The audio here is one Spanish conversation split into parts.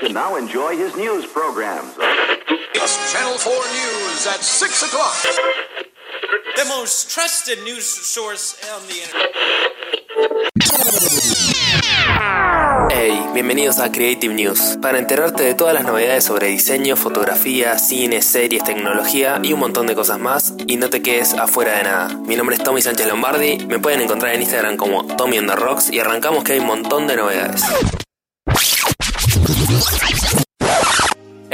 And now enjoy his news programs. It's Channel 4 News at 6 o'clock. The most trusted news source on the internet. Hey, bienvenidos a Creative News, para enterarte de todas las novedades sobre diseño, fotografía, cine, series, tecnología y un montón de cosas más, y no te quedes afuera de nada. Mi nombre es Tommy Sánchez Lombardi, me pueden encontrar en Instagram como Tommy on the Rocks y arrancamos que hay un montón de novedades.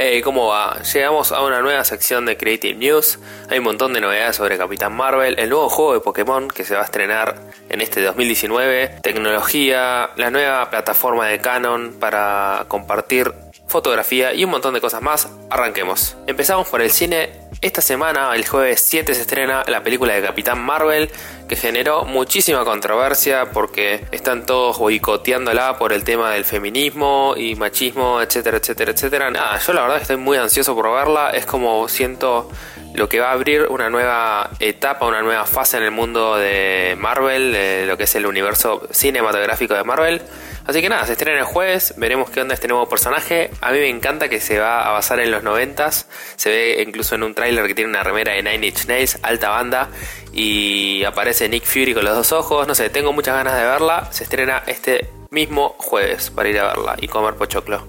Hey, ¿cómo va? Llegamos a una nueva sección de Creative News. Hay un montón de novedades sobre Capitán Marvel, el nuevo juego de Pokémon que se va a estrenar en este 2019, tecnología, la nueva plataforma de Canon para compartir fotografía y un montón de cosas más. Arranquemos. Empezamos por el cine. Esta semana, el jueves 7, se estrena la película de Capitán Marvel, que generó muchísima controversia porque están todos boicoteándola por el tema del feminismo y machismo, etcétera, etcétera, etcétera. Nada, yo la verdad estoy muy ansioso por verla. Es como siento lo que va a abrir una nueva etapa, una nueva fase en el mundo de Marvel, de lo que es el universo cinematográfico de Marvel. Así que nada, se estrena el jueves, veremos qué onda este nuevo personaje. A mí me encanta que se va a basar en los noventas. Se ve incluso en un tráiler que tiene una remera de Nine Inch Nails, alta banda. Y aparece Nick Fury con los dos ojos. No sé, tengo muchas ganas de verla. Se estrena este mismo jueves para ir a verla y comer pochoclo.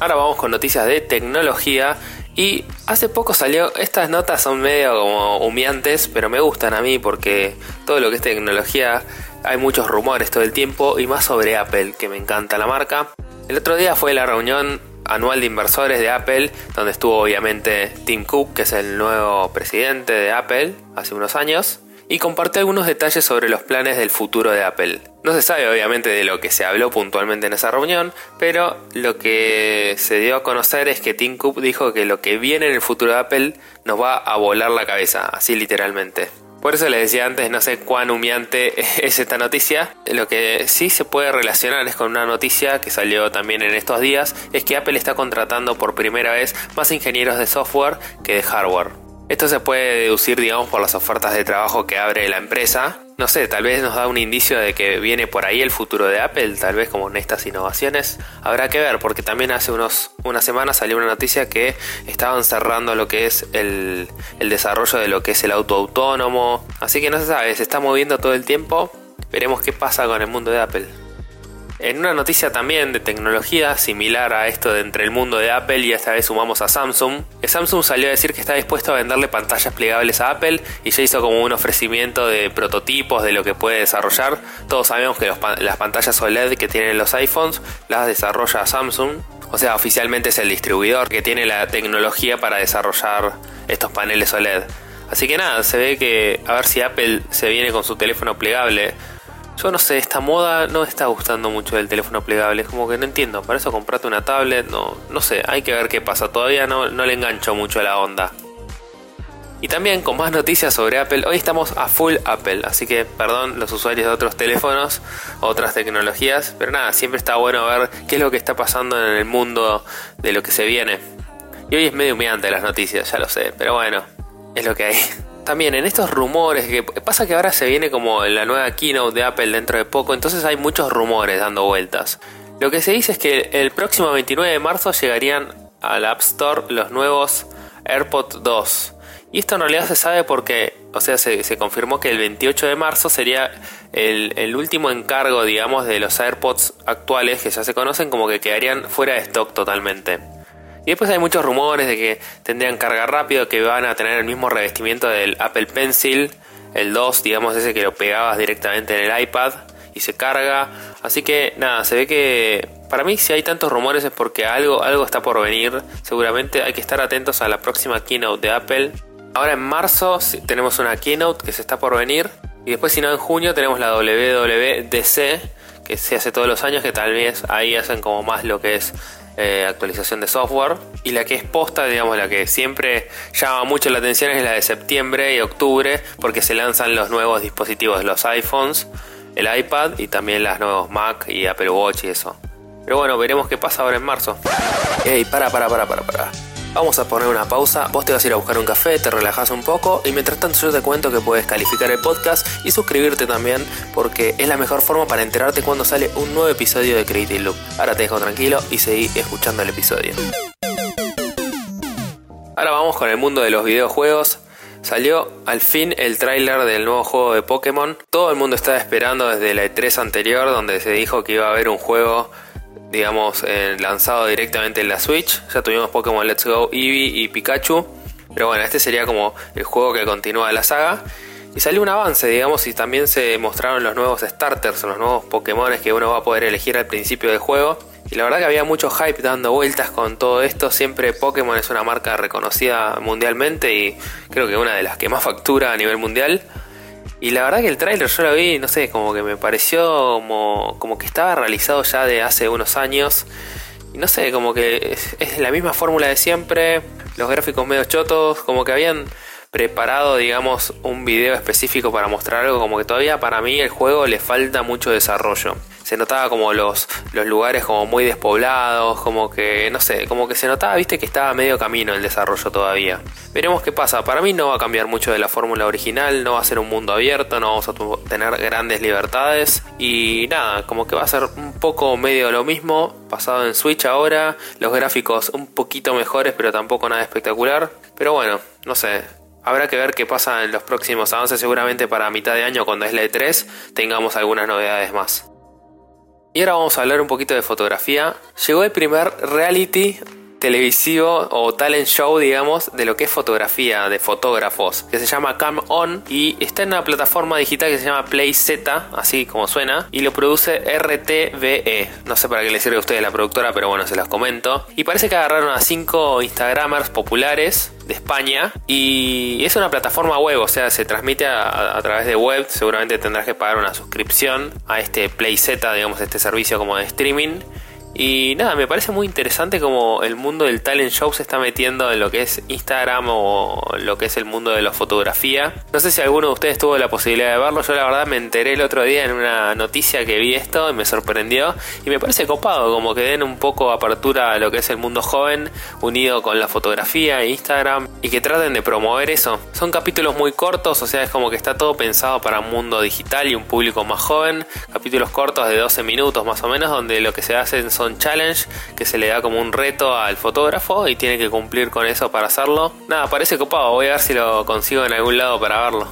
Ahora vamos con noticias de tecnología. Y hace poco salió, estas notas son medio como humeantes, pero me gustan a mí porque todo lo que es tecnología hay muchos rumores todo el tiempo y más sobre Apple, que me encanta la marca. El otro día fue la reunión anual de inversores de Apple, donde estuvo obviamente Tim Cook, que es el nuevo presidente de Apple hace unos años, y compartió algunos detalles sobre los planes del futuro de Apple. No se sabe obviamente de lo que se habló puntualmente en esa reunión, pero lo que se dio a conocer es que Tim Cook dijo que lo que viene en el futuro de Apple nos va a volar la cabeza, así literalmente. Por eso les decía antes, no sé cuán humeante es esta noticia. Lo que sí se puede relacionar es con una noticia que salió también en estos días, es que Apple está contratando por primera vez más ingenieros de software que de hardware. Esto se puede deducir, digamos, por las ofertas de trabajo que abre la empresa. No sé, tal vez nos da un indicio de que viene por ahí el futuro de Apple, tal vez como en estas innovaciones. Habrá que ver, porque también hace unos, unas semanas salió una noticia que estaban cerrando lo que es el, el desarrollo de lo que es el auto autónomo. Así que no se sabe, se está moviendo todo el tiempo. Veremos qué pasa con el mundo de Apple. En una noticia también de tecnología similar a esto de entre el mundo de Apple y esta vez sumamos a Samsung, Samsung salió a decir que está dispuesto a venderle pantallas plegables a Apple y ya hizo como un ofrecimiento de prototipos de lo que puede desarrollar. Todos sabemos que las pantallas OLED que tienen los iPhones las desarrolla Samsung. O sea, oficialmente es el distribuidor que tiene la tecnología para desarrollar estos paneles OLED. Así que nada, se ve que a ver si Apple se viene con su teléfono plegable yo no sé, esta moda no está gustando mucho del teléfono plegable. Es como que no entiendo. Para eso comprate una tablet. No, no sé, hay que ver qué pasa. Todavía no, no le engancho mucho a la onda. Y también con más noticias sobre Apple. Hoy estamos a full Apple. Así que perdón los usuarios de otros teléfonos, otras tecnologías. Pero nada, siempre está bueno ver qué es lo que está pasando en el mundo de lo que se viene. Y hoy es medio humeante las noticias, ya lo sé. Pero bueno, es lo que hay. También en estos rumores, que pasa que ahora se viene como la nueva keynote de Apple dentro de poco, entonces hay muchos rumores dando vueltas. Lo que se dice es que el próximo 29 de marzo llegarían al App Store los nuevos AirPods 2. Y esto en realidad se sabe porque, o sea, se, confirmó que el 28 de marzo sería el, el, último encargo, digamos, de los AirPods actuales que ya se conocen como que quedarían fuera de stock totalmente. Y después hay muchos rumores de que tendrían carga rápido, que van a tener el mismo revestimiento del Apple Pencil, el 2, digamos, ese que lo pegabas directamente en el iPad y se carga. Así que nada, se ve que para mí si hay tantos rumores es porque algo, algo está por venir. Seguramente hay que estar atentos a la próxima keynote de Apple. Ahora en marzo tenemos una keynote que se está por venir. Y después si no en junio tenemos la WWDC que se hace todos los años, que tal vez ahí hacen como más lo que es eh, actualización de software. Y la que es posta, digamos, la que siempre llama mucho la atención es la de septiembre y octubre, porque se lanzan los nuevos dispositivos, los iPhones, el iPad y también las nuevos Mac y Apple Watch y eso. Pero bueno, veremos qué pasa ahora en marzo. Ey, para, para, para, para, para. Vamos a poner una pausa, vos te vas a ir a buscar un café, te relajas un poco y mientras tanto yo te cuento que puedes calificar el podcast y suscribirte también porque es la mejor forma para enterarte cuando sale un nuevo episodio de Creative Loop. Ahora te dejo tranquilo y seguí escuchando el episodio. Ahora vamos con el mundo de los videojuegos. Salió al fin el tráiler del nuevo juego de Pokémon. Todo el mundo estaba esperando desde la E3 anterior donde se dijo que iba a haber un juego digamos, eh, lanzado directamente en la Switch. Ya tuvimos Pokémon Let's Go, Eevee y Pikachu. Pero bueno, este sería como el juego que continúa la saga. Y salió un avance, digamos, y también se mostraron los nuevos starters, los nuevos Pokémon que uno va a poder elegir al principio del juego. Y la verdad que había mucho hype dando vueltas con todo esto. Siempre Pokémon es una marca reconocida mundialmente y creo que una de las que más factura a nivel mundial. Y la verdad que el tráiler yo lo vi, no sé, como que me pareció como, como que estaba realizado ya de hace unos años. Y no sé, como que es, la misma fórmula de siempre, los gráficos medio chotos, como que habían preparado, digamos, un video específico para mostrar algo, como que todavía para mí el juego le falta mucho desarrollo se notaba como los, los lugares como muy despoblados, como que, no sé, como que se notaba, viste, que estaba medio camino el desarrollo todavía. Veremos qué pasa, para mí no va a cambiar mucho de la fórmula original, no va a ser un mundo abierto, no vamos a tener grandes libertades y nada, como que va a ser un poco medio lo mismo, pasado en Switch ahora, los gráficos un poquito mejores, pero tampoco nada espectacular. Pero bueno, no sé, Habrá que ver qué pasa en los próximos avances. Seguramente para mitad de año, cuando es la E3, tengamos algunas novedades más. Y ahora vamos a hablar un poquito de fotografía. Llegó el primer reality televisivo o talent show, digamos, de lo que es fotografía, de fotógrafos, que se llama Cam On y está en una plataforma digital que se llama PlayZ, así como suena, y lo produce RTVE. No sé para qué le sirve a ustedes la productora, pero bueno, se las comento. Y parece que agarraron a cinco Instagramers populares de España y es una plataforma web, o sea, se transmite a, a, través de web, seguramente tendrás que pagar una suscripción a este PlayZ, digamos, este servicio como de streaming y nada, me parece muy interesante como el mundo del talent show se está metiendo en lo que es Instagram o lo que es el mundo de la fotografía. No sé si alguno de ustedes tuvo la posibilidad de verlo. Yo la verdad me enteré el otro día en una noticia que vi esto y me sorprendió. Y me parece copado, como que den un poco apertura a lo que es el mundo joven, unido con la fotografía e Instagram, y que traten de promover eso. Son capítulos muy cortos, o sea, es como que está todo pensado para un mundo digital y un público más joven. Capítulos cortos de 12 minutos más o menos, donde lo que se hacen son challenge que se le da como un reto al fotógrafo y tiene que cumplir con eso para hacerlo. Nada, parece copado, voy a ver si lo consigo en algún lado para verlo.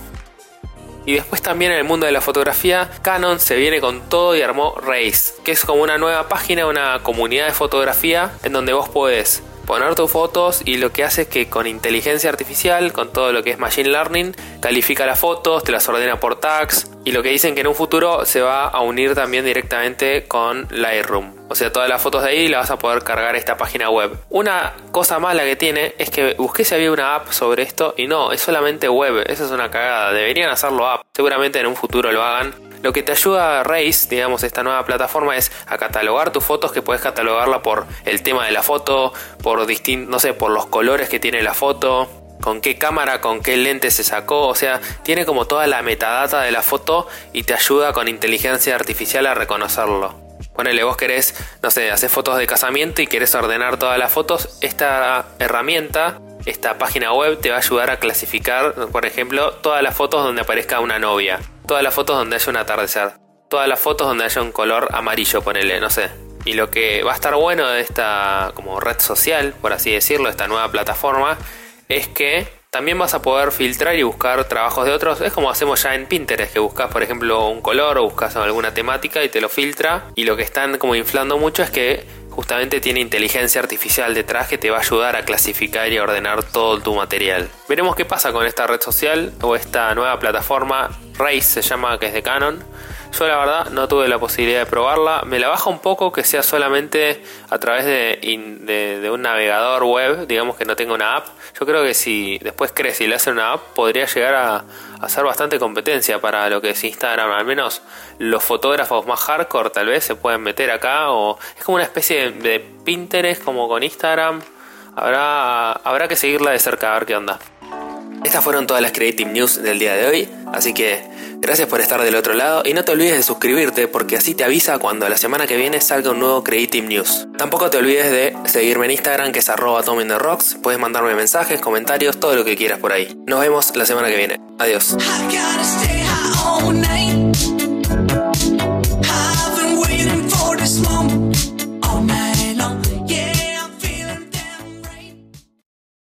Y después también en el mundo de la fotografía, Canon se viene con todo y armó Race, que es como una nueva página, una comunidad de fotografía en donde vos podés poner tus fotos y lo que hace es que con inteligencia artificial, con todo lo que es machine learning, califica las fotos, te las ordena por tags y lo que dicen que en un futuro se va a unir también directamente con Lightroom. O sea, todas las fotos de ahí las vas a poder cargar esta página web. Una cosa mala que tiene es que busqué si había una app sobre esto y no, es solamente web. Esa es una cagada. Deberían hacerlo app. Seguramente en un futuro lo hagan lo que te ayuda a Race, digamos, esta nueva plataforma es a catalogar tus fotos, que puedes catalogarla por el tema de la foto, por no sé, por los colores que tiene la foto, con qué cámara, con qué lente se sacó, o sea, tiene como toda la metadata de la foto y te ayuda con inteligencia artificial a reconocerlo. Ponele, vos querés, no sé, hacer fotos de casamiento y querés ordenar todas las fotos, esta herramienta, esta página web te va a ayudar a clasificar, por ejemplo, todas las fotos donde aparezca una novia todas las fotos donde haya un atardecer, todas las fotos donde haya un color amarillo, ponele, no sé. Y lo que va a estar bueno de esta como red social, por así decirlo, esta nueva plataforma, es que también vas a poder filtrar y buscar trabajos de otros. Es como hacemos ya en Pinterest, que buscas, por ejemplo, un color o buscas alguna temática y te lo filtra. Y lo que están como inflando mucho es que justamente tiene inteligencia artificial detrás que te va a ayudar a clasificar y a ordenar todo tu material. Veremos qué pasa con esta red social o esta nueva plataforma. Race se llama, que es de Canon yo la verdad no tuve la posibilidad de probarla. Me la baja un poco que sea solamente a través de, un navegador web, digamos que no tenga una app. Yo creo que si después crece y le hace una app, podría llegar a, hacer bastante competencia para lo que es Instagram. Al menos los fotógrafos más hardcore tal vez se pueden meter acá. O es como una especie de Pinterest como con Instagram. Habrá, habrá que seguirla de cerca a ver qué onda. Estas fueron todas las Creative News del día de hoy, así que Gracias por estar del otro lado y no te olvides de suscribirte porque así te avisa cuando la semana que viene salga un nuevo Creative News. Tampoco te olvides de seguirme en Instagram que es arroba Rocks. Puedes mandarme mensajes, comentarios, todo lo que quieras por ahí. Nos vemos la semana que viene. Adiós.